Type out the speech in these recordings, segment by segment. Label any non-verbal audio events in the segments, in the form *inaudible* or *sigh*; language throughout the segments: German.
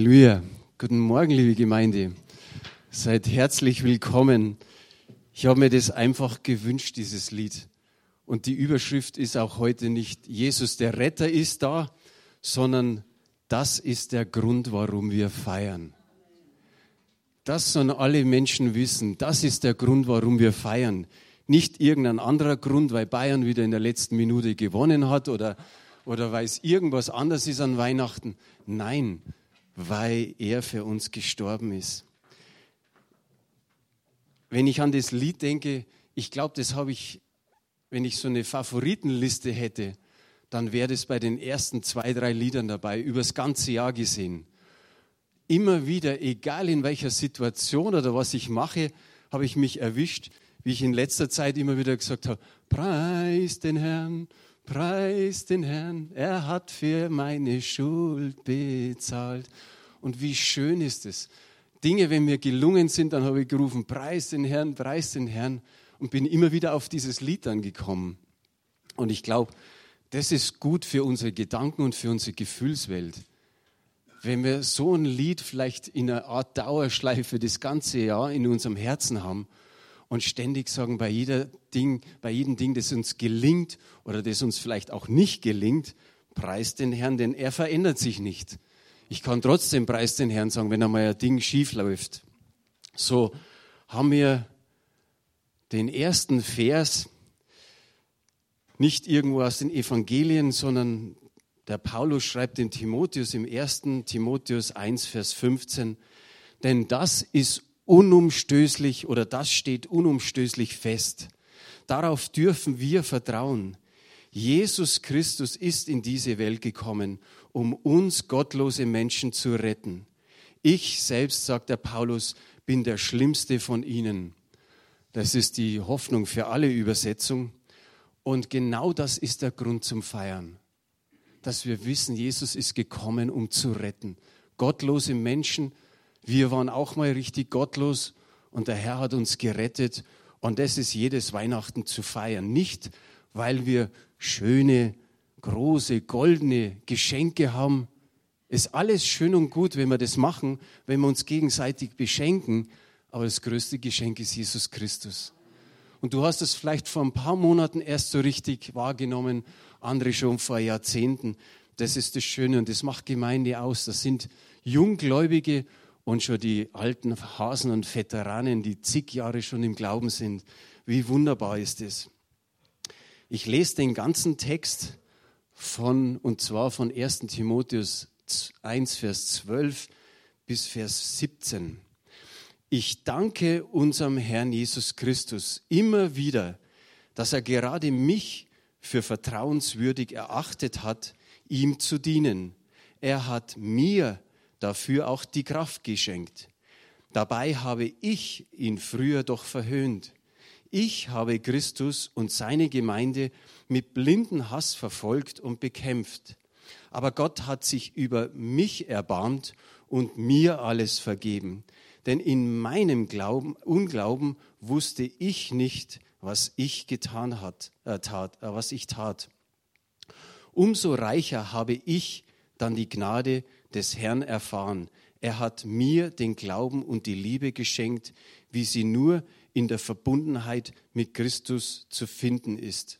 Halleluja. Guten Morgen, liebe Gemeinde. Seid herzlich willkommen. Ich habe mir das einfach gewünscht, dieses Lied. Und die Überschrift ist auch heute nicht Jesus der Retter ist da, sondern das ist der Grund, warum wir feiern. Das sollen alle Menschen wissen. Das ist der Grund, warum wir feiern. Nicht irgendein anderer Grund, weil Bayern wieder in der letzten Minute gewonnen hat oder, oder weil es irgendwas anders ist an Weihnachten. Nein, weil er für uns gestorben ist. Wenn ich an das Lied denke, ich glaube, das habe ich, wenn ich so eine Favoritenliste hätte, dann wäre das bei den ersten zwei, drei Liedern dabei, übers ganze Jahr gesehen. Immer wieder, egal in welcher Situation oder was ich mache, habe ich mich erwischt, wie ich in letzter Zeit immer wieder gesagt habe, preis den Herrn, Preis den Herrn, er hat für meine Schuld bezahlt. Und wie schön ist es. Dinge, wenn mir gelungen sind, dann habe ich gerufen, Preis den Herrn, Preis den Herrn und bin immer wieder auf dieses Lied dann gekommen. Und ich glaube, das ist gut für unsere Gedanken und für unsere Gefühlswelt. Wenn wir so ein Lied vielleicht in einer Art Dauerschleife das ganze Jahr in unserem Herzen haben und ständig sagen, bei, jeder Ding, bei jedem Ding, das uns gelingt oder das uns vielleicht auch nicht gelingt, preis den Herrn, denn er verändert sich nicht. Ich kann trotzdem preis den Herrn sagen, wenn einmal ein Ding schief läuft. So haben wir den ersten Vers nicht irgendwo aus den Evangelien, sondern der Paulus schreibt dem Timotheus im 1. Timotheus 1, Vers 15, denn das ist unumstößlich oder das steht unumstößlich fest. Darauf dürfen wir vertrauen. Jesus Christus ist in diese Welt gekommen, um uns gottlose Menschen zu retten. Ich selbst, sagt der Paulus, bin der schlimmste von ihnen. Das ist die Hoffnung für alle Übersetzung. Und genau das ist der Grund zum Feiern. Dass wir wissen, Jesus ist gekommen, um zu retten. Gottlose Menschen wir waren auch mal richtig gottlos und der Herr hat uns gerettet. Und das ist jedes Weihnachten zu feiern. Nicht, weil wir schöne, große, goldene Geschenke haben. Ist alles schön und gut, wenn wir das machen, wenn wir uns gegenseitig beschenken. Aber das größte Geschenk ist Jesus Christus. Und du hast es vielleicht vor ein paar Monaten erst so richtig wahrgenommen, andere schon vor Jahrzehnten. Das ist das Schöne und das macht Gemeinde aus. Das sind Junggläubige und schon die alten Hasen und Veteranen, die zig Jahre schon im Glauben sind. Wie wunderbar ist es. Ich lese den ganzen Text von, und zwar von 1. Timotheus 1, Vers 12 bis Vers 17. Ich danke unserem Herrn Jesus Christus immer wieder, dass er gerade mich für vertrauenswürdig erachtet hat, ihm zu dienen. Er hat mir dafür auch die Kraft geschenkt. Dabei habe ich ihn früher doch verhöhnt. Ich habe Christus und seine Gemeinde mit blinden Hass verfolgt und bekämpft. Aber Gott hat sich über mich erbarmt und mir alles vergeben. Denn in meinem Glauben, Unglauben wusste ich nicht, was ich getan hat, äh, tat, äh, was ich tat. Umso reicher habe ich dann die Gnade des Herrn erfahren. Er hat mir den Glauben und die Liebe geschenkt, wie sie nur in der Verbundenheit mit Christus zu finden ist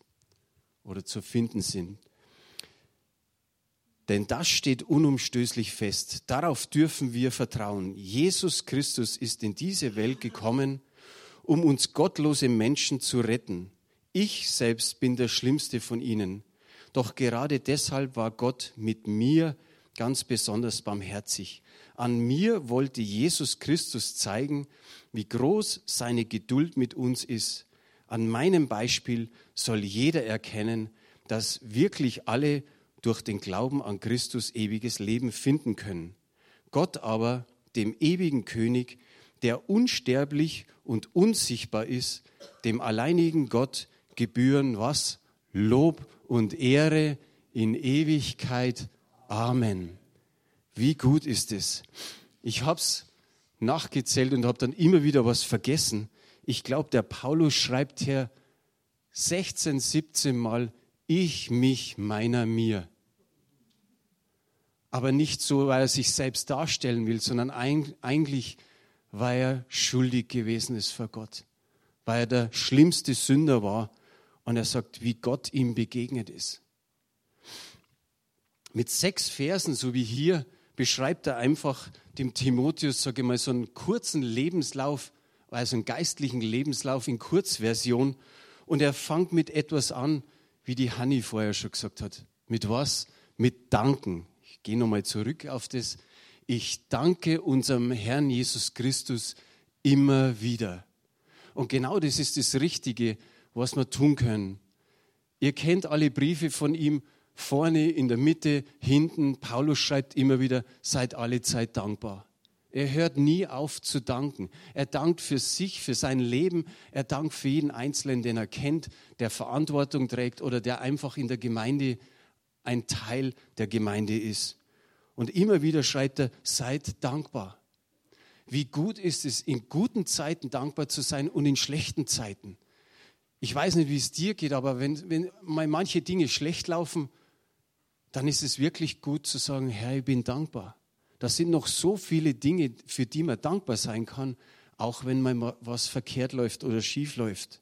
oder zu finden sind. Denn das steht unumstößlich fest. Darauf dürfen wir vertrauen. Jesus Christus ist in diese Welt gekommen, um uns gottlose Menschen zu retten. Ich selbst bin der schlimmste von ihnen. Doch gerade deshalb war Gott mit mir ganz besonders barmherzig. An mir wollte Jesus Christus zeigen, wie groß seine Geduld mit uns ist. An meinem Beispiel soll jeder erkennen, dass wirklich alle durch den Glauben an Christus ewiges Leben finden können. Gott aber, dem ewigen König, der unsterblich und unsichtbar ist, dem alleinigen Gott gebühren was? Lob und Ehre in Ewigkeit. Amen. Wie gut ist es? Ich habe es nachgezählt und habe dann immer wieder was vergessen. Ich glaube, der Paulus schreibt hier 16, 17 Mal, ich, mich, meiner, mir. Aber nicht so, weil er sich selbst darstellen will, sondern eigentlich, weil er schuldig gewesen ist vor Gott. Weil er der schlimmste Sünder war. Und er sagt, wie Gott ihm begegnet ist. Mit sechs Versen, so wie hier, beschreibt er einfach dem Timotheus, sage ich mal, so einen kurzen Lebenslauf, also einen geistlichen Lebenslauf in Kurzversion. Und er fängt mit etwas an, wie die Hanni vorher schon gesagt hat. Mit was? Mit Danken. Ich gehe nochmal zurück auf das. Ich danke unserem Herrn Jesus Christus immer wieder. Und genau das ist das Richtige, was wir tun können. Ihr kennt alle Briefe von ihm, vorne, in der Mitte, hinten. Paulus schreibt immer wieder, seid alle Zeit dankbar. Er hört nie auf zu danken. Er dankt für sich, für sein Leben. Er dankt für jeden Einzelnen, den er kennt, der Verantwortung trägt oder der einfach in der Gemeinde ein Teil der Gemeinde ist. Und immer wieder schreibt er, seid dankbar. Wie gut ist es, in guten Zeiten dankbar zu sein und in schlechten Zeiten. Ich weiß nicht, wie es dir geht, aber wenn, wenn manche Dinge schlecht laufen, dann ist es wirklich gut zu sagen, Herr, ich bin dankbar. Das sind noch so viele Dinge, für die man dankbar sein kann, auch wenn mal was verkehrt läuft oder schief läuft.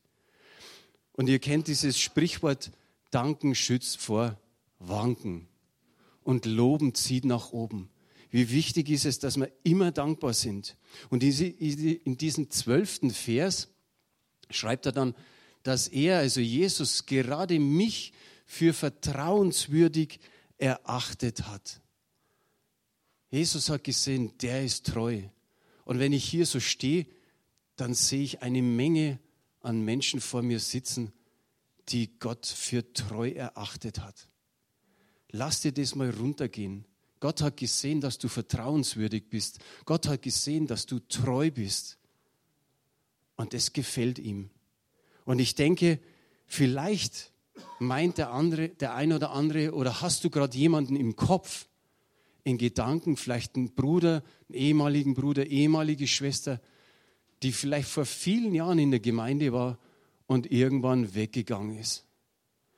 Und ihr kennt dieses Sprichwort, Danken schützt vor Wanken und Loben zieht nach oben. Wie wichtig ist es, dass wir immer dankbar sind. Und in diesem zwölften Vers schreibt er dann, dass er, also Jesus, gerade mich für vertrauenswürdig erachtet hat. Jesus hat gesehen, der ist treu. Und wenn ich hier so stehe, dann sehe ich eine Menge an Menschen vor mir sitzen, die Gott für treu erachtet hat. Lass dir das mal runtergehen. Gott hat gesehen, dass du vertrauenswürdig bist. Gott hat gesehen, dass du treu bist. Und das gefällt ihm. Und ich denke, vielleicht meint der andere, der ein oder andere, oder hast du gerade jemanden im Kopf, in Gedanken, vielleicht einen Bruder, einen ehemaligen Bruder, ehemalige Schwester, die vielleicht vor vielen Jahren in der Gemeinde war und irgendwann weggegangen ist.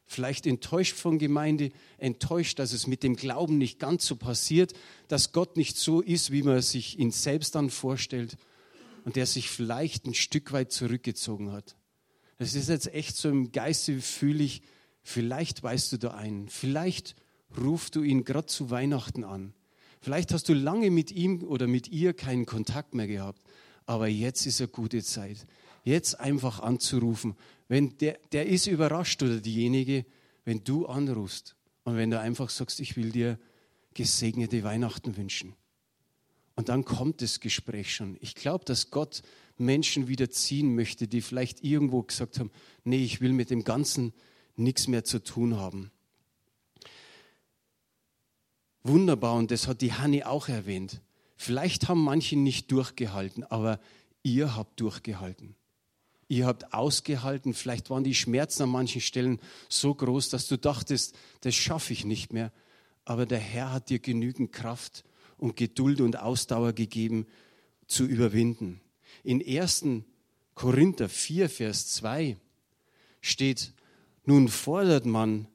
Vielleicht enttäuscht von Gemeinde, enttäuscht, dass es mit dem Glauben nicht ganz so passiert, dass Gott nicht so ist, wie man sich ihn selbst dann vorstellt und der sich vielleicht ein Stück weit zurückgezogen hat. Das ist jetzt echt so im Geiste, fühle ich, Vielleicht weißt du da einen. Vielleicht rufst du ihn gerade zu Weihnachten an. Vielleicht hast du lange mit ihm oder mit ihr keinen Kontakt mehr gehabt. Aber jetzt ist eine gute Zeit. Jetzt einfach anzurufen. Wenn der, der ist überrascht oder diejenige, wenn du anrufst und wenn du einfach sagst, ich will dir gesegnete Weihnachten wünschen. Und dann kommt das Gespräch schon. Ich glaube, dass Gott Menschen wieder ziehen möchte, die vielleicht irgendwo gesagt haben, nee, ich will mit dem Ganzen nichts mehr zu tun haben. Wunderbar, und das hat die Hanni auch erwähnt. Vielleicht haben manche nicht durchgehalten, aber ihr habt durchgehalten. Ihr habt ausgehalten, vielleicht waren die Schmerzen an manchen Stellen so groß, dass du dachtest, das schaffe ich nicht mehr. Aber der Herr hat dir genügend Kraft und Geduld und Ausdauer gegeben, zu überwinden. In 1. Korinther 4, Vers 2 steht, nun fordert man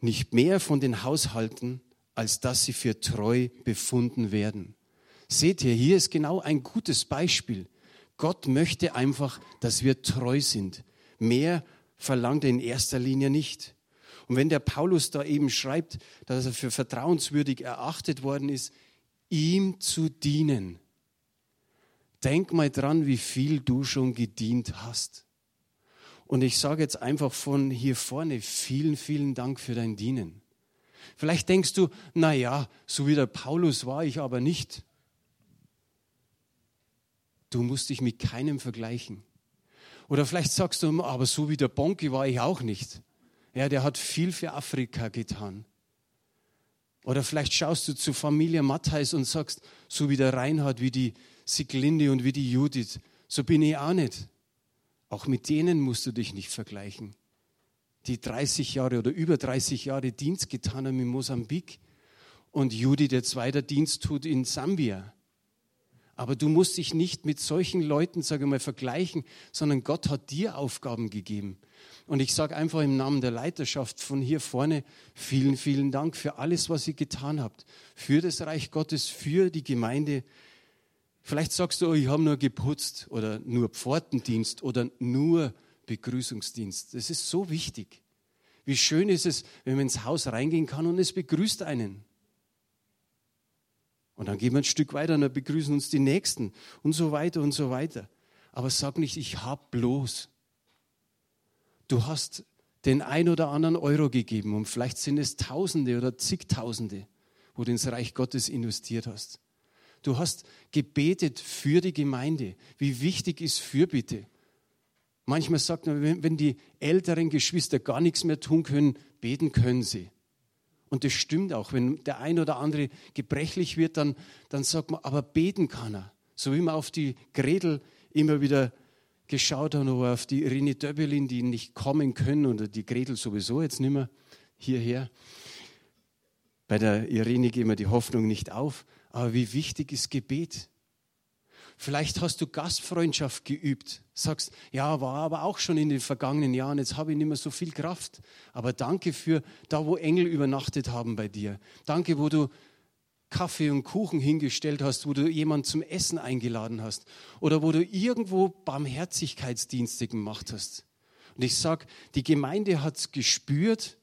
nicht mehr von den Haushalten, als dass sie für treu befunden werden. Seht ihr, hier ist genau ein gutes Beispiel. Gott möchte einfach, dass wir treu sind. Mehr verlangt er in erster Linie nicht. Und wenn der Paulus da eben schreibt, dass er für vertrauenswürdig erachtet worden ist, ihm zu dienen. Denk mal dran, wie viel du schon gedient hast. Und ich sage jetzt einfach von hier vorne vielen, vielen Dank für dein Dienen. Vielleicht denkst du, na ja, so wie der Paulus war ich aber nicht. Du musst dich mit keinem vergleichen. Oder vielleicht sagst du, aber so wie der Bonki war ich auch nicht. Ja, der hat viel für Afrika getan. Oder vielleicht schaust du zu Familie Matthäus und sagst, so wie der Reinhard, wie die Siglinde und wie die Judith, so bin ich auch nicht. Auch mit denen musst du dich nicht vergleichen. Die 30 Jahre oder über 30 Jahre Dienst getan haben in Mosambik und Judy, der zweiter Dienst tut in Sambia. Aber du musst dich nicht mit solchen Leuten, sage ich mal, vergleichen, sondern Gott hat dir Aufgaben gegeben. Und ich sage einfach im Namen der Leiterschaft von hier vorne vielen, vielen Dank für alles, was ihr getan habt. Für das Reich Gottes, für die Gemeinde. Vielleicht sagst du, oh, ich habe nur geputzt oder nur Pfortendienst oder nur Begrüßungsdienst. Das ist so wichtig. Wie schön ist es, wenn man ins Haus reingehen kann und es begrüßt einen. Und dann gehen wir ein Stück weiter und dann begrüßen uns die Nächsten und so weiter und so weiter. Aber sag nicht, ich hab bloß. Du hast den ein oder anderen Euro gegeben und vielleicht sind es Tausende oder zigtausende, wo du ins Reich Gottes investiert hast. Du hast gebetet für die Gemeinde. Wie wichtig ist Fürbitte? Manchmal sagt man, wenn die älteren Geschwister gar nichts mehr tun können, beten können sie. Und das stimmt auch. Wenn der ein oder andere gebrechlich wird, dann, dann sagt man, aber beten kann er. So wie man auf die Gretel immer wieder geschaut haben oder auf die Irene Döbbelin, die nicht kommen können, oder die Gretel sowieso jetzt nicht mehr hierher. Bei der Irene gehen wir die Hoffnung nicht auf, aber wie wichtig ist Gebet? Vielleicht hast du Gastfreundschaft geübt, sagst, ja, war aber auch schon in den vergangenen Jahren, jetzt habe ich nicht mehr so viel Kraft. Aber danke für da, wo Engel übernachtet haben bei dir. Danke, wo du Kaffee und Kuchen hingestellt hast, wo du jemanden zum Essen eingeladen hast oder wo du irgendwo Barmherzigkeitsdienste gemacht hast. Und ich sage, die Gemeinde hat es gespürt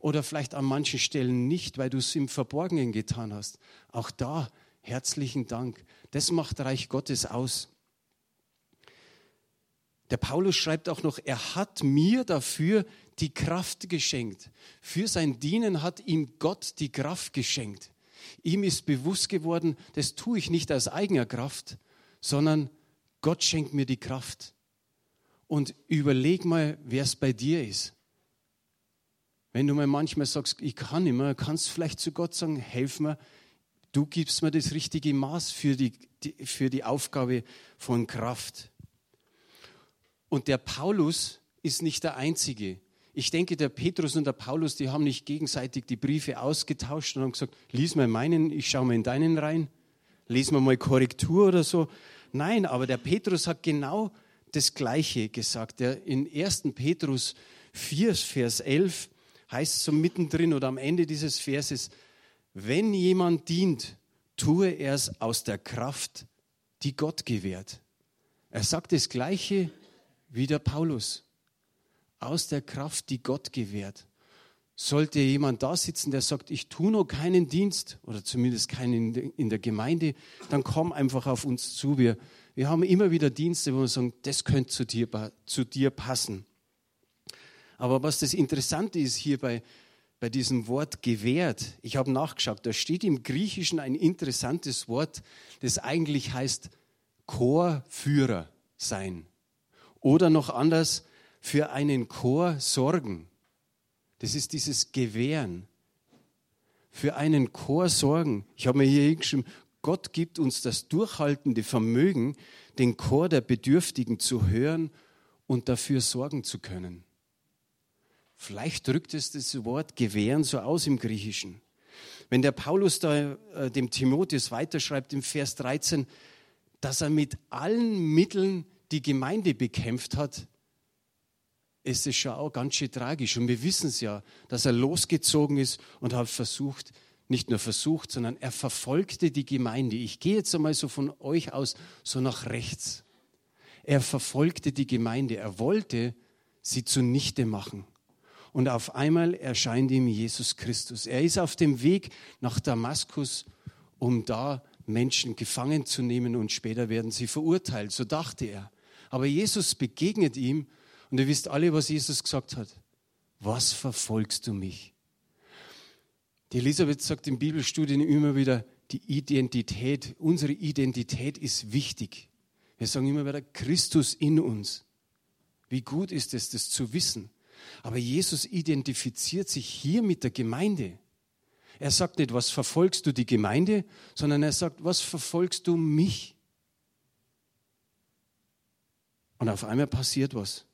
oder vielleicht an manchen Stellen nicht, weil du es im Verborgenen getan hast. Auch da herzlichen Dank. Das macht Reich Gottes aus. Der Paulus schreibt auch noch, er hat mir dafür die Kraft geschenkt. Für sein Dienen hat ihm Gott die Kraft geschenkt. Ihm ist bewusst geworden, das tue ich nicht aus eigener Kraft, sondern Gott schenkt mir die Kraft. Und überleg mal, wer es bei dir ist. Wenn du mal manchmal sagst, ich kann nicht mehr, kannst du vielleicht zu Gott sagen, helf mir, du gibst mir das richtige Maß für die, die, für die Aufgabe von Kraft. Und der Paulus ist nicht der Einzige. Ich denke, der Petrus und der Paulus, die haben nicht gegenseitig die Briefe ausgetauscht und haben gesagt, lies mal meinen, ich schaue mal in deinen rein, lesen wir mal Korrektur oder so. Nein, aber der Petrus hat genau das Gleiche gesagt. In 1. Petrus 4, Vers 11 heißt es so mittendrin oder am Ende dieses Verses, wenn jemand dient, tue er es aus der Kraft, die Gott gewährt. Er sagt das Gleiche wie der Paulus aus der Kraft, die Gott gewährt. Sollte jemand da sitzen, der sagt, ich tue noch keinen Dienst oder zumindest keinen in der Gemeinde, dann komm einfach auf uns zu. Wir, wir haben immer wieder Dienste, wo wir sagen, das könnte zu dir, zu dir passen. Aber was das Interessante ist hier bei, bei diesem Wort gewährt, ich habe nachgeschaut, da steht im Griechischen ein interessantes Wort, das eigentlich heißt Chorführer sein. Oder noch anders, für einen Chor sorgen. Das ist dieses Gewähren. Für einen Chor sorgen. Ich habe mir hier hingeschrieben, Gott gibt uns das durchhaltende Vermögen, den Chor der Bedürftigen zu hören und dafür sorgen zu können. Vielleicht drückt es das Wort gewähren so aus im Griechischen. Wenn der Paulus da äh, dem Timotheus weiterschreibt im Vers 13, dass er mit allen Mitteln die Gemeinde bekämpft hat, ist es schon auch ganz schön tragisch. Und wir wissen es ja, dass er losgezogen ist und hat versucht, nicht nur versucht, sondern er verfolgte die Gemeinde. Ich gehe jetzt einmal so von euch aus, so nach rechts. Er verfolgte die Gemeinde. Er wollte sie zunichte machen. Und auf einmal erscheint ihm Jesus Christus. Er ist auf dem Weg nach Damaskus, um da Menschen gefangen zu nehmen und später werden sie verurteilt. So dachte er. Aber Jesus begegnet ihm und ihr wisst alle, was Jesus gesagt hat. Was verfolgst du mich? Die Elisabeth sagt in Bibelstudien immer wieder, die Identität, unsere Identität ist wichtig. Wir sagen immer wieder, Christus in uns. Wie gut ist es, das zu wissen. Aber Jesus identifiziert sich hier mit der Gemeinde. Er sagt nicht, was verfolgst du die Gemeinde, sondern er sagt, was verfolgst du mich? Und auf einmal passiert was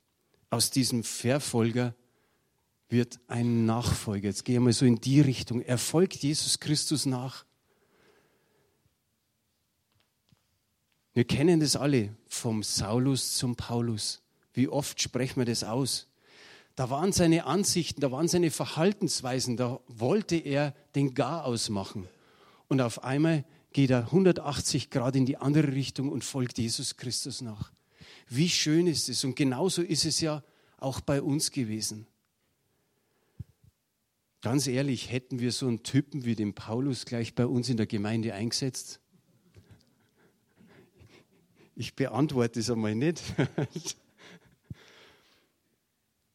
aus diesem Verfolger wird ein Nachfolger. Jetzt gehen wir so in die Richtung. Er folgt Jesus Christus nach. Wir kennen das alle, vom Saulus zum Paulus. Wie oft sprechen wir das aus? Da waren seine Ansichten, da waren seine Verhaltensweisen, da wollte er den Gar ausmachen. Und auf einmal geht er 180 Grad in die andere Richtung und folgt Jesus Christus nach. Wie schön ist es? Und genauso ist es ja auch bei uns gewesen. Ganz ehrlich, hätten wir so einen Typen wie den Paulus gleich bei uns in der Gemeinde eingesetzt? Ich beantworte es einmal nicht. *laughs*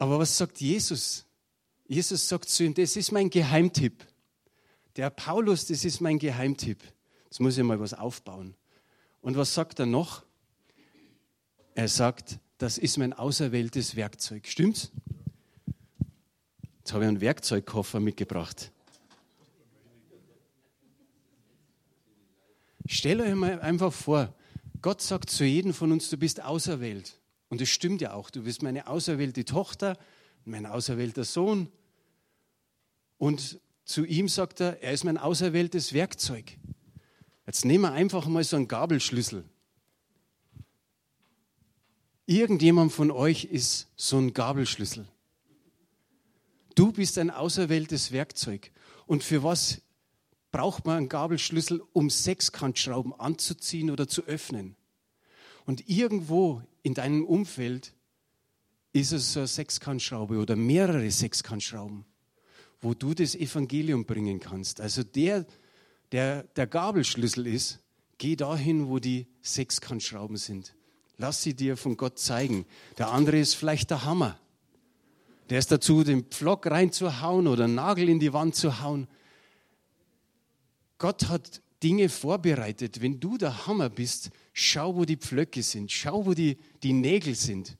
Aber was sagt Jesus? Jesus sagt zu ihm, das ist mein Geheimtipp. Der Paulus, das ist mein Geheimtipp. Jetzt muss ich mal was aufbauen. Und was sagt er noch? Er sagt, das ist mein auserwähltes Werkzeug. Stimmt's? Jetzt habe ich einen Werkzeugkoffer mitgebracht. Stell euch mal einfach vor, Gott sagt zu jedem von uns, du bist auserwählt. Und es stimmt ja auch, du bist meine auserwählte Tochter, mein auserwählter Sohn. Und zu ihm sagt er, er ist mein auserwähltes Werkzeug. Jetzt nehmen wir einfach mal so einen Gabelschlüssel. Irgendjemand von euch ist so ein Gabelschlüssel. Du bist ein auserwähltes Werkzeug. Und für was braucht man einen Gabelschlüssel, um Sechskantschrauben anzuziehen oder zu öffnen? Und irgendwo in deinem Umfeld ist es eine Sechskantschraube oder mehrere Sechskantschrauben, wo du das Evangelium bringen kannst. Also der, der der Gabelschlüssel ist, geh dahin, wo die Sechskantschrauben sind. Lass sie dir von Gott zeigen. Der andere ist vielleicht der Hammer. Der ist dazu, den Pflock reinzuhauen oder einen Nagel in die Wand zu hauen. Gott hat Dinge vorbereitet. Wenn du der Hammer bist, schau, wo die Pflöcke sind, schau, wo die, die Nägel sind.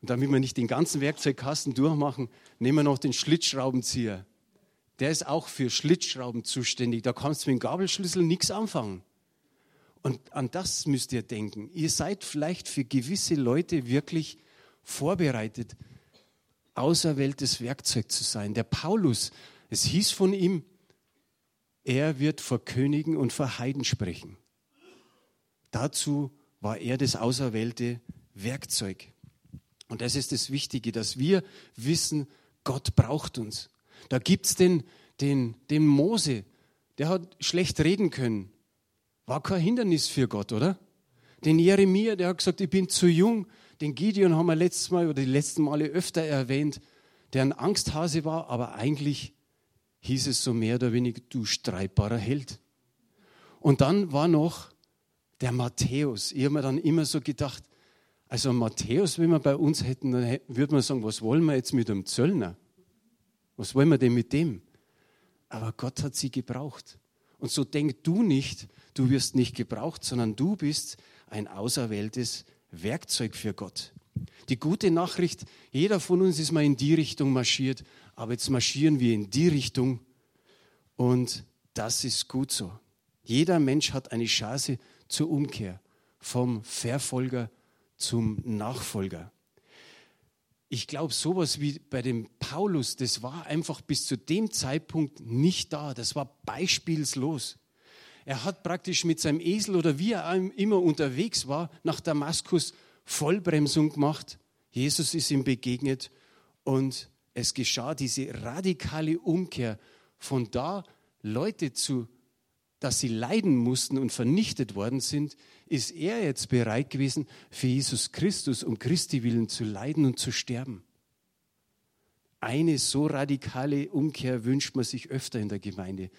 Und damit wir nicht den ganzen Werkzeugkasten durchmachen, nehmen wir noch den Schlitzschraubenzieher. Der ist auch für Schlitzschrauben zuständig. Da kannst du mit dem Gabelschlüssel nichts anfangen. Und an das müsst ihr denken. Ihr seid vielleicht für gewisse Leute wirklich vorbereitet, auserwähltes Werkzeug zu sein. Der Paulus, es hieß von ihm, er wird vor Königen und vor Heiden sprechen. Dazu war er das auserwählte Werkzeug. Und das ist das Wichtige, dass wir wissen, Gott braucht uns. Da gibt es den, den, den Mose, der hat schlecht reden können. War kein Hindernis für Gott, oder? Den Jeremia, der hat gesagt, ich bin zu jung. Den Gideon haben wir letztes Mal oder die letzten Male öfter erwähnt, der ein Angsthase war, aber eigentlich hieß es so mehr oder weniger, du streitbarer Held. Und dann war noch der Matthäus. Ich habe mir dann immer so gedacht, also Matthäus, wenn wir bei uns hätten, dann würde man sagen, was wollen wir jetzt mit dem Zöllner? Was wollen wir denn mit dem? Aber Gott hat sie gebraucht. Und so denk du nicht, du wirst nicht gebraucht, sondern du bist ein auserwähltes Werkzeug für Gott. Die gute Nachricht, jeder von uns ist mal in die Richtung marschiert, aber jetzt marschieren wir in die Richtung und das ist gut so. Jeder Mensch hat eine Chance zur Umkehr vom Verfolger zum Nachfolger. Ich glaube, sowas wie bei dem Paulus, das war einfach bis zu dem Zeitpunkt nicht da. Das war beispielslos. Er hat praktisch mit seinem Esel oder wie er immer unterwegs war, nach Damaskus Vollbremsung gemacht. Jesus ist ihm begegnet und es geschah diese radikale Umkehr von da Leute zu, dass sie leiden mussten und vernichtet worden sind, ist er jetzt bereit gewesen, für Jesus Christus um Christi willen zu leiden und zu sterben. Eine so radikale Umkehr wünscht man sich öfter in der Gemeinde,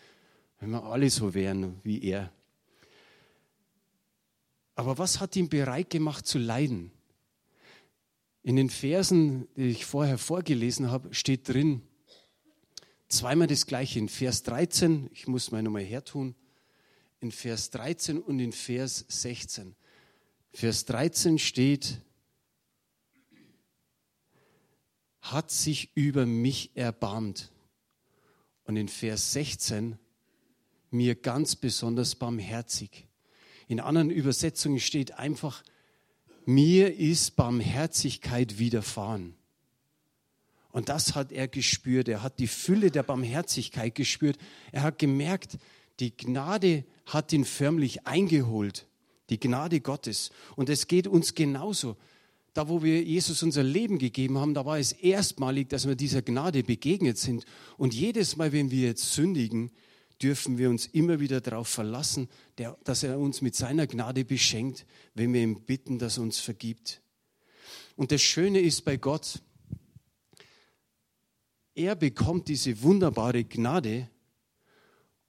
wenn wir alle so wären wie er. Aber was hat ihn bereit gemacht zu leiden? In den Versen, die ich vorher vorgelesen habe, steht drin, zweimal das gleiche. In Vers 13, ich muss mal nochmal hertun, in Vers 13 und in Vers 16. Vers 13 steht, hat sich über mich erbarmt. Und in Vers 16, mir ganz besonders barmherzig. In anderen Übersetzungen steht einfach, mir ist Barmherzigkeit widerfahren. Und das hat er gespürt. Er hat die Fülle der Barmherzigkeit gespürt. Er hat gemerkt, die Gnade hat ihn förmlich eingeholt. Die Gnade Gottes. Und es geht uns genauso. Da, wo wir Jesus unser Leben gegeben haben, da war es erstmalig, dass wir dieser Gnade begegnet sind. Und jedes Mal, wenn wir jetzt sündigen, dürfen wir uns immer wieder darauf verlassen, dass er uns mit seiner Gnade beschenkt, wenn wir ihm bitten, dass er uns vergibt. Und das Schöne ist bei Gott, er bekommt diese wunderbare Gnade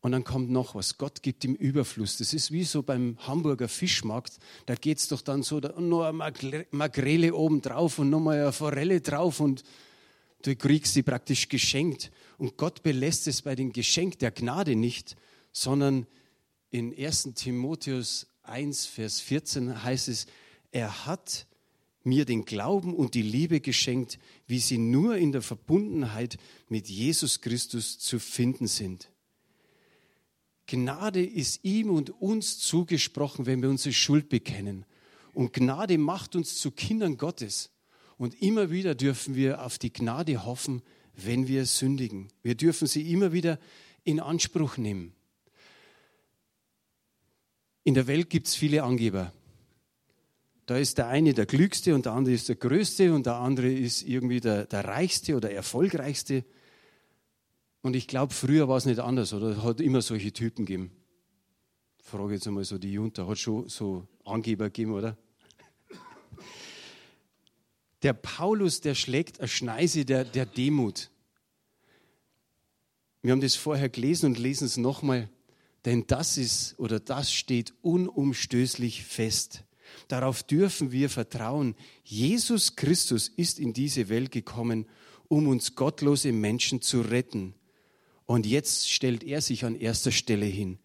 und dann kommt noch was. Gott gibt ihm Überfluss. Das ist wie so beim Hamburger Fischmarkt. Da geht es doch dann so, da, nur eine Makrele oben drauf und nochmal eine Forelle drauf und du kriegst sie praktisch geschenkt. Und Gott belässt es bei dem Geschenk der Gnade nicht, sondern in 1 Timotheus 1, Vers 14 heißt es, er hat mir den Glauben und die Liebe geschenkt, wie sie nur in der Verbundenheit mit Jesus Christus zu finden sind. Gnade ist ihm und uns zugesprochen, wenn wir unsere Schuld bekennen. Und Gnade macht uns zu Kindern Gottes. Und immer wieder dürfen wir auf die Gnade hoffen, wenn wir sündigen. Wir dürfen sie immer wieder in Anspruch nehmen. In der Welt gibt es viele Angeber. Da ist der eine der Klügste und der andere ist der Größte und der andere ist irgendwie der, der Reichste oder Erfolgreichste. Und ich glaube, früher war es nicht anders, oder? Es hat immer solche Typen gegeben. Ich frage jetzt einmal so die Junta, hat schon so Angeber gegeben, oder? Der Paulus, der schlägt eine Schneise der, der Demut. Wir haben das vorher gelesen und lesen es nochmal, denn das ist oder das steht unumstößlich fest. Darauf dürfen wir vertrauen. Jesus Christus ist in diese Welt gekommen, um uns gottlose Menschen zu retten. Und jetzt stellt er sich an erster Stelle hin.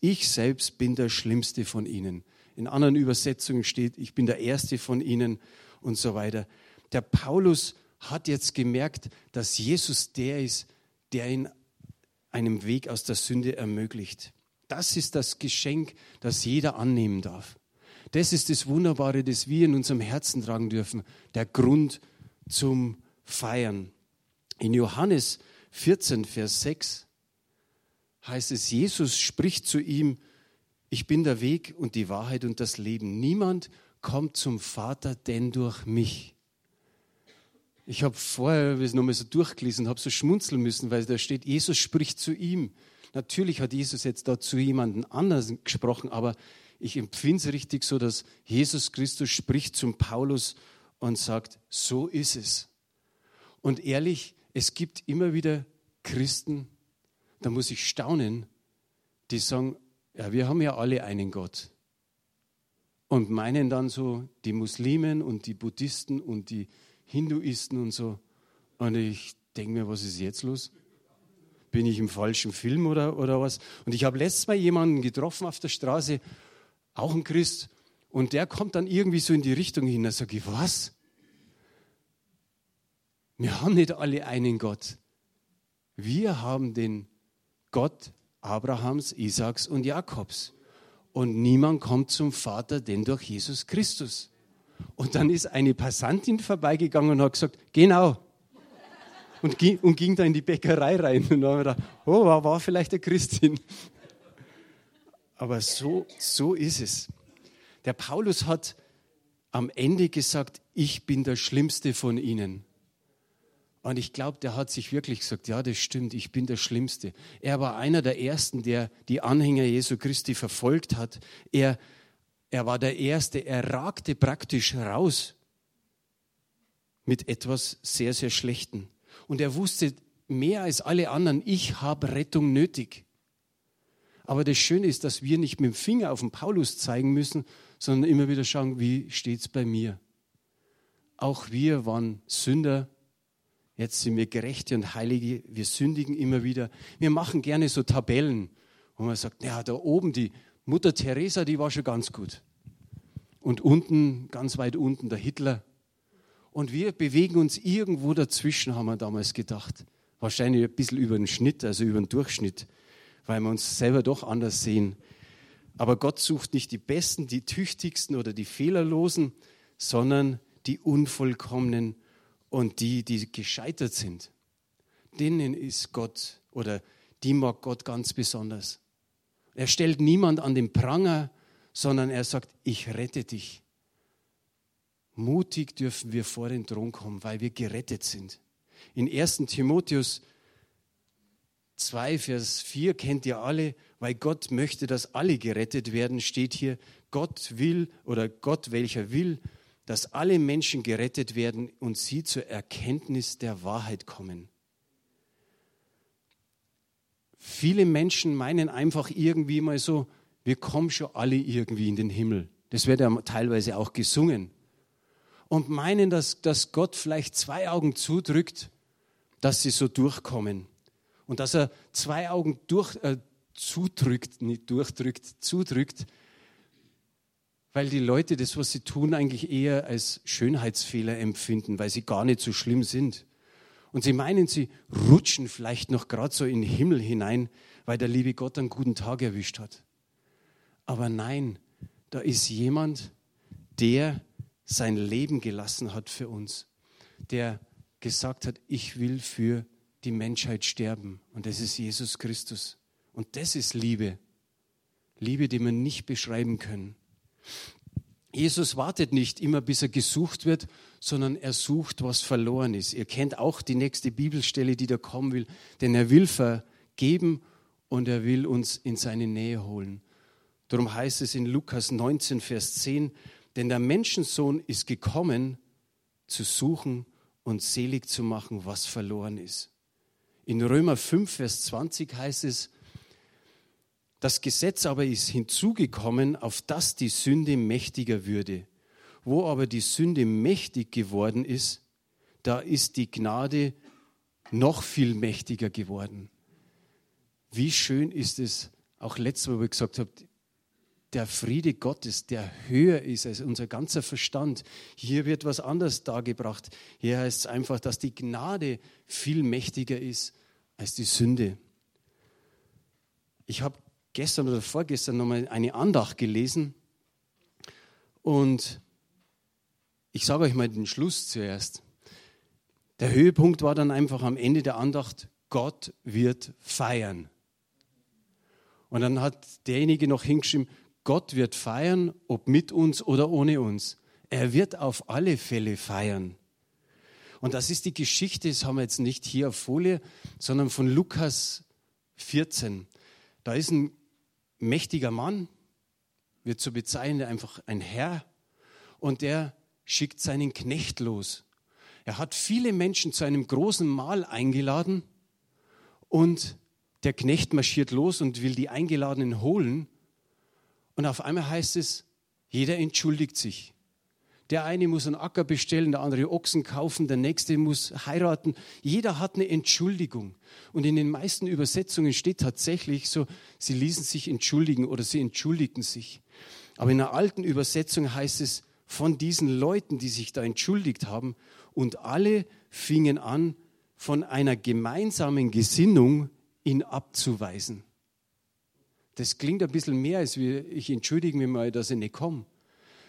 Ich selbst bin der Schlimmste von ihnen. In anderen Übersetzungen steht, ich bin der Erste von ihnen und so weiter. Der Paulus hat jetzt gemerkt, dass Jesus der ist, der ihn einen Weg aus der Sünde ermöglicht. Das ist das Geschenk, das jeder annehmen darf. Das ist das Wunderbare, das wir in unserem Herzen tragen dürfen. Der Grund zum Feiern. In Johannes 14, Vers 6 heißt es, Jesus spricht zu ihm, ich bin der Weg und die Wahrheit und das Leben. Niemand kommt zum Vater denn durch mich. Ich habe vorher es nochmal so durchgelesen habe so schmunzeln müssen, weil da steht, Jesus spricht zu ihm. Natürlich hat Jesus jetzt da zu jemandem anders gesprochen, aber ich empfinde es richtig so, dass Jesus Christus spricht zum Paulus und sagt, so ist es. Und ehrlich, es gibt immer wieder Christen, da muss ich staunen, die sagen, ja, wir haben ja alle einen Gott. Und meinen dann so die Muslimen und die Buddhisten und die Hinduisten und so. Und ich denke mir, was ist jetzt los? Bin ich im falschen Film oder, oder was? Und ich habe letztes Mal jemanden getroffen auf der Straße, auch ein Christ, und der kommt dann irgendwie so in die Richtung hin. Da sage ich, was? Wir haben nicht alle einen Gott. Wir haben den Gott Abrahams, Isaaks und Jakobs. Und niemand kommt zum Vater denn durch Jesus Christus. Und dann ist eine Passantin vorbeigegangen und hat gesagt, genau. Und ging, und ging da in die Bäckerei rein. Und dann haben wir gedacht, oh, war, vielleicht eine Christin. Aber so, so ist es. Der Paulus hat am Ende gesagt, ich bin der Schlimmste von ihnen. Und ich glaube, der hat sich wirklich gesagt, ja, das stimmt, ich bin der Schlimmste. Er war einer der Ersten, der die Anhänger Jesu Christi verfolgt hat. Er, er war der Erste, er ragte praktisch raus mit etwas sehr, sehr Schlechten. Und er wusste mehr als alle anderen, ich habe Rettung nötig. Aber das Schöne ist, dass wir nicht mit dem Finger auf den Paulus zeigen müssen, sondern immer wieder schauen, wie steht es bei mir. Auch wir waren Sünder, Jetzt sind wir Gerechte und Heilige, wir sündigen immer wieder. Wir machen gerne so Tabellen, wo man sagt, ja, da oben die Mutter Teresa, die war schon ganz gut. Und unten, ganz weit unten, der Hitler. Und wir bewegen uns irgendwo dazwischen, haben wir damals gedacht. Wahrscheinlich ein bisschen über den Schnitt, also über den Durchschnitt, weil wir uns selber doch anders sehen. Aber Gott sucht nicht die Besten, die Tüchtigsten oder die Fehlerlosen, sondern die Unvollkommenen und die, die gescheitert sind, denen ist Gott oder die mag Gott ganz besonders. Er stellt niemand an den Pranger, sondern er sagt, ich rette dich. Mutig dürfen wir vor den Thron kommen, weil wir gerettet sind. In 1. Timotheus 2, Vers 4 kennt ihr alle, weil Gott möchte, dass alle gerettet werden, steht hier, Gott will oder Gott, welcher will, dass alle Menschen gerettet werden und sie zur Erkenntnis der Wahrheit kommen. Viele Menschen meinen einfach irgendwie mal so, wir kommen schon alle irgendwie in den Himmel. Das wird ja teilweise auch gesungen. Und meinen, dass, dass Gott vielleicht zwei Augen zudrückt, dass sie so durchkommen. Und dass er zwei Augen durch, äh, zudrückt, nicht durchdrückt, zudrückt, weil die Leute das, was sie tun, eigentlich eher als Schönheitsfehler empfinden, weil sie gar nicht so schlimm sind. Und sie meinen, sie rutschen vielleicht noch gerade so in den Himmel hinein, weil der liebe Gott einen guten Tag erwischt hat. Aber nein, da ist jemand, der sein Leben gelassen hat für uns, der gesagt hat, ich will für die Menschheit sterben. Und das ist Jesus Christus. Und das ist Liebe. Liebe, die wir nicht beschreiben können. Jesus wartet nicht immer, bis er gesucht wird, sondern er sucht, was verloren ist. Ihr kennt auch die nächste Bibelstelle, die da kommen will, denn er will vergeben und er will uns in seine Nähe holen. Darum heißt es in Lukas 19, Vers 10, denn der Menschensohn ist gekommen, zu suchen und selig zu machen, was verloren ist. In Römer 5, Vers 20 heißt es, das Gesetz aber ist hinzugekommen, auf das die Sünde mächtiger würde. Wo aber die Sünde mächtig geworden ist, da ist die Gnade noch viel mächtiger geworden. Wie schön ist es, auch letztes Mal, wo ich gesagt habe, der Friede Gottes, der höher ist als unser ganzer Verstand. Hier wird was anderes dargebracht. Hier heißt es einfach, dass die Gnade viel mächtiger ist als die Sünde. Ich habe gestern oder vorgestern nochmal eine Andacht gelesen und ich sage euch mal den Schluss zuerst. Der Höhepunkt war dann einfach am Ende der Andacht, Gott wird feiern. Und dann hat derjenige noch hingeschrieben, Gott wird feiern, ob mit uns oder ohne uns. Er wird auf alle Fälle feiern. Und das ist die Geschichte, das haben wir jetzt nicht hier auf Folie, sondern von Lukas 14. Da ist ein mächtiger Mann, wird so bezeichnet einfach ein Herr, und der schickt seinen Knecht los. Er hat viele Menschen zu einem großen Mahl eingeladen und der Knecht marschiert los und will die Eingeladenen holen. Und auf einmal heißt es, jeder entschuldigt sich. Der eine muss einen Acker bestellen, der andere Ochsen kaufen, der nächste muss heiraten. Jeder hat eine Entschuldigung. Und in den meisten Übersetzungen steht tatsächlich so, sie ließen sich entschuldigen oder sie entschuldigten sich. Aber in der alten Übersetzung heißt es, von diesen Leuten, die sich da entschuldigt haben, und alle fingen an, von einer gemeinsamen Gesinnung ihn abzuweisen. Das klingt ein bisschen mehr, als wie ich entschuldige mich mal, dass ich nicht komme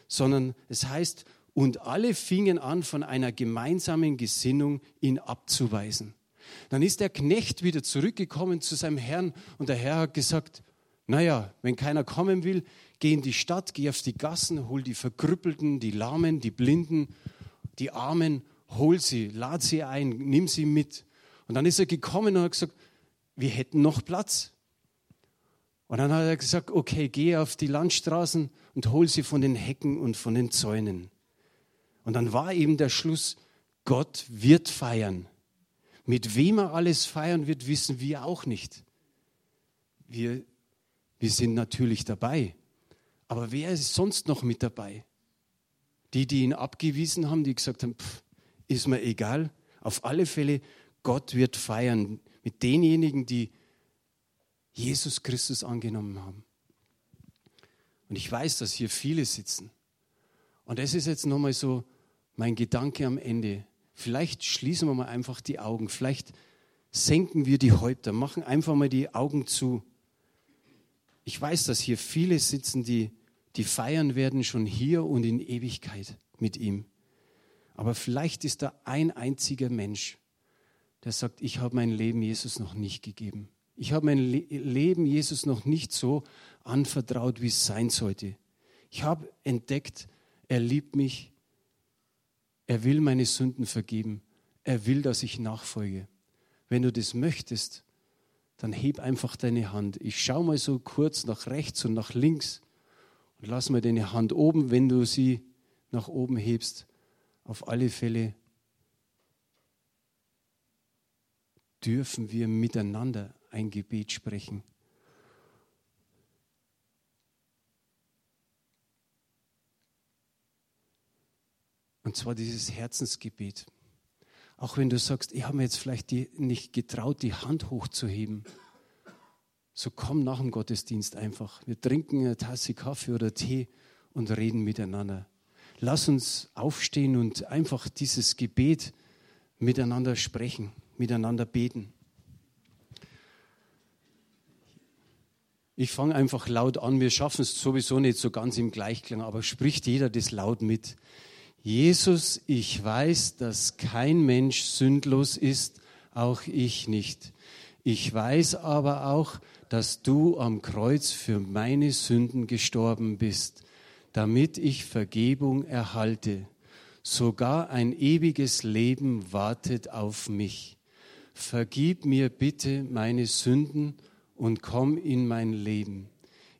sondern es heißt, und alle fingen an, von einer gemeinsamen Gesinnung ihn abzuweisen. Dann ist der Knecht wieder zurückgekommen zu seinem Herrn und der Herr hat gesagt, naja, wenn keiner kommen will, geh in die Stadt, geh auf die Gassen, hol die Verkrüppelten, die Lahmen, die Blinden, die Armen, hol sie, lad sie ein, nimm sie mit. Und dann ist er gekommen und hat gesagt, wir hätten noch Platz. Und dann hat er gesagt, okay, geh auf die Landstraßen und hol sie von den Hecken und von den Zäunen. Und dann war eben der Schluss, Gott wird feiern. Mit wem er alles feiern wird, wissen wir auch nicht. Wir, wir sind natürlich dabei. Aber wer ist sonst noch mit dabei? Die, die ihn abgewiesen haben, die gesagt haben, pff, ist mir egal. Auf alle Fälle, Gott wird feiern mit denjenigen, die Jesus Christus angenommen haben. Und ich weiß, dass hier viele sitzen. Und das ist jetzt nochmal so mein Gedanke am Ende. Vielleicht schließen wir mal einfach die Augen. Vielleicht senken wir die Häupter, machen einfach mal die Augen zu. Ich weiß, dass hier viele sitzen, die, die feiern werden schon hier und in Ewigkeit mit ihm. Aber vielleicht ist da ein einziger Mensch, der sagt, ich habe mein Leben Jesus noch nicht gegeben. Ich habe mein Le Leben Jesus noch nicht so anvertraut, wie es sein sollte. Ich habe entdeckt, er liebt mich, er will meine Sünden vergeben, er will, dass ich nachfolge. Wenn du das möchtest, dann heb einfach deine Hand. Ich schaue mal so kurz nach rechts und nach links und lass mal deine Hand oben, wenn du sie nach oben hebst. Auf alle Fälle dürfen wir miteinander ein Gebet sprechen. Und zwar dieses Herzensgebet. Auch wenn du sagst, ich habe mir jetzt vielleicht die, nicht getraut, die Hand hochzuheben. So komm nach dem Gottesdienst einfach. Wir trinken eine Tasse Kaffee oder Tee und reden miteinander. Lass uns aufstehen und einfach dieses Gebet miteinander sprechen, miteinander beten. Ich fange einfach laut an. Wir schaffen es sowieso nicht so ganz im Gleichklang, aber spricht jeder das laut mit. Jesus, ich weiß, dass kein Mensch sündlos ist, auch ich nicht. Ich weiß aber auch, dass du am Kreuz für meine Sünden gestorben bist, damit ich Vergebung erhalte. Sogar ein ewiges Leben wartet auf mich. Vergib mir bitte meine Sünden und komm in mein Leben.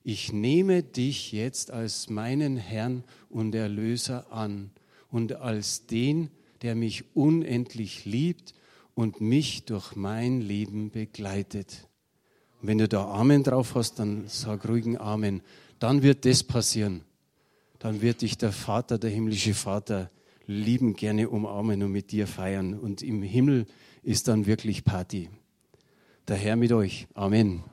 Ich nehme dich jetzt als meinen Herrn und Erlöser an und als den, der mich unendlich liebt und mich durch mein Leben begleitet. Und wenn du da Amen drauf hast, dann sag ruhigen Amen. Dann wird das passieren. Dann wird dich der Vater, der himmlische Vater, lieben gerne umarmen und mit dir feiern. Und im Himmel ist dann wirklich Party. Der Herr mit euch. Amen.